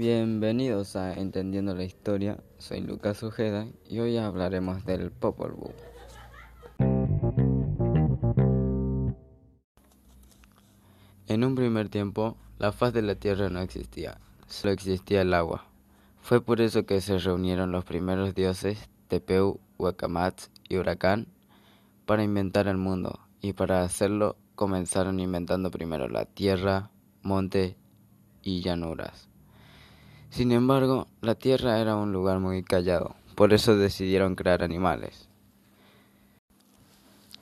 Bienvenidos a Entendiendo la Historia, soy Lucas Ojeda y hoy hablaremos del Popol Vuh. En un primer tiempo, la faz de la tierra no existía, solo existía el agua. Fue por eso que se reunieron los primeros dioses, Tepeu, Huacamat y Huracán, para inventar el mundo, y para hacerlo comenzaron inventando primero la tierra, monte y llanuras. Sin embargo, la Tierra era un lugar muy callado, por eso decidieron crear animales.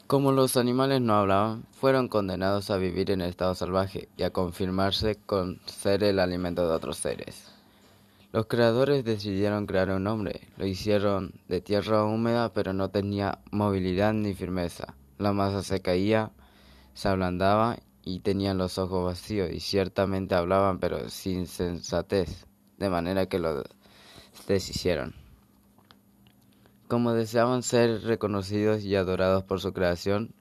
Como los animales no hablaban, fueron condenados a vivir en estado salvaje y a confirmarse con ser el alimento de otros seres. Los creadores decidieron crear un hombre, lo hicieron de tierra húmeda pero no tenía movilidad ni firmeza. La masa se caía, se ablandaba y tenían los ojos vacíos y ciertamente hablaban pero sin sensatez de manera que lo deshicieron. Como deseaban ser reconocidos y adorados por su creación,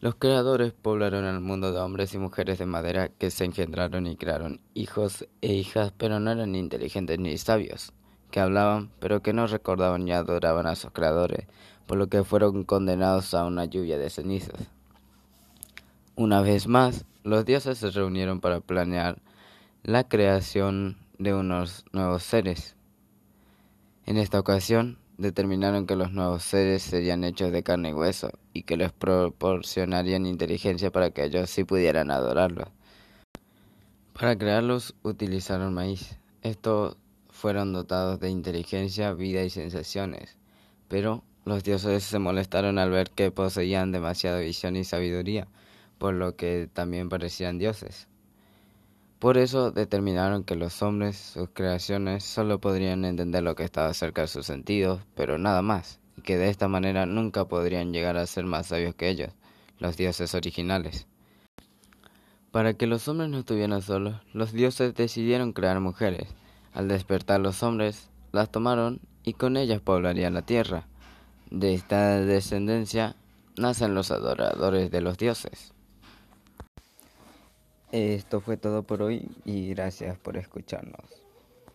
los creadores poblaron el mundo de hombres y mujeres de madera que se engendraron y crearon hijos e hijas, pero no eran inteligentes ni sabios, que hablaban, pero que no recordaban ni adoraban a sus creadores, por lo que fueron condenados a una lluvia de cenizas. Una vez más, los dioses se reunieron para planear la creación de unos nuevos seres. En esta ocasión, determinaron que los nuevos seres serían hechos de carne y hueso y que les proporcionarían inteligencia para que ellos sí pudieran adorarlos. Para crearlos utilizaron maíz. Estos fueron dotados de inteligencia, vida y sensaciones, pero los dioses se molestaron al ver que poseían demasiada visión y sabiduría, por lo que también parecían dioses. Por eso determinaron que los hombres, sus creaciones, solo podrían entender lo que estaba cerca de sus sentidos, pero nada más, y que de esta manera nunca podrían llegar a ser más sabios que ellos, los dioses originales. Para que los hombres no estuvieran solos, los dioses decidieron crear mujeres. Al despertar los hombres, las tomaron y con ellas poblarían la tierra. De esta descendencia nacen los adoradores de los dioses. Esto fue todo por hoy y gracias por escucharnos.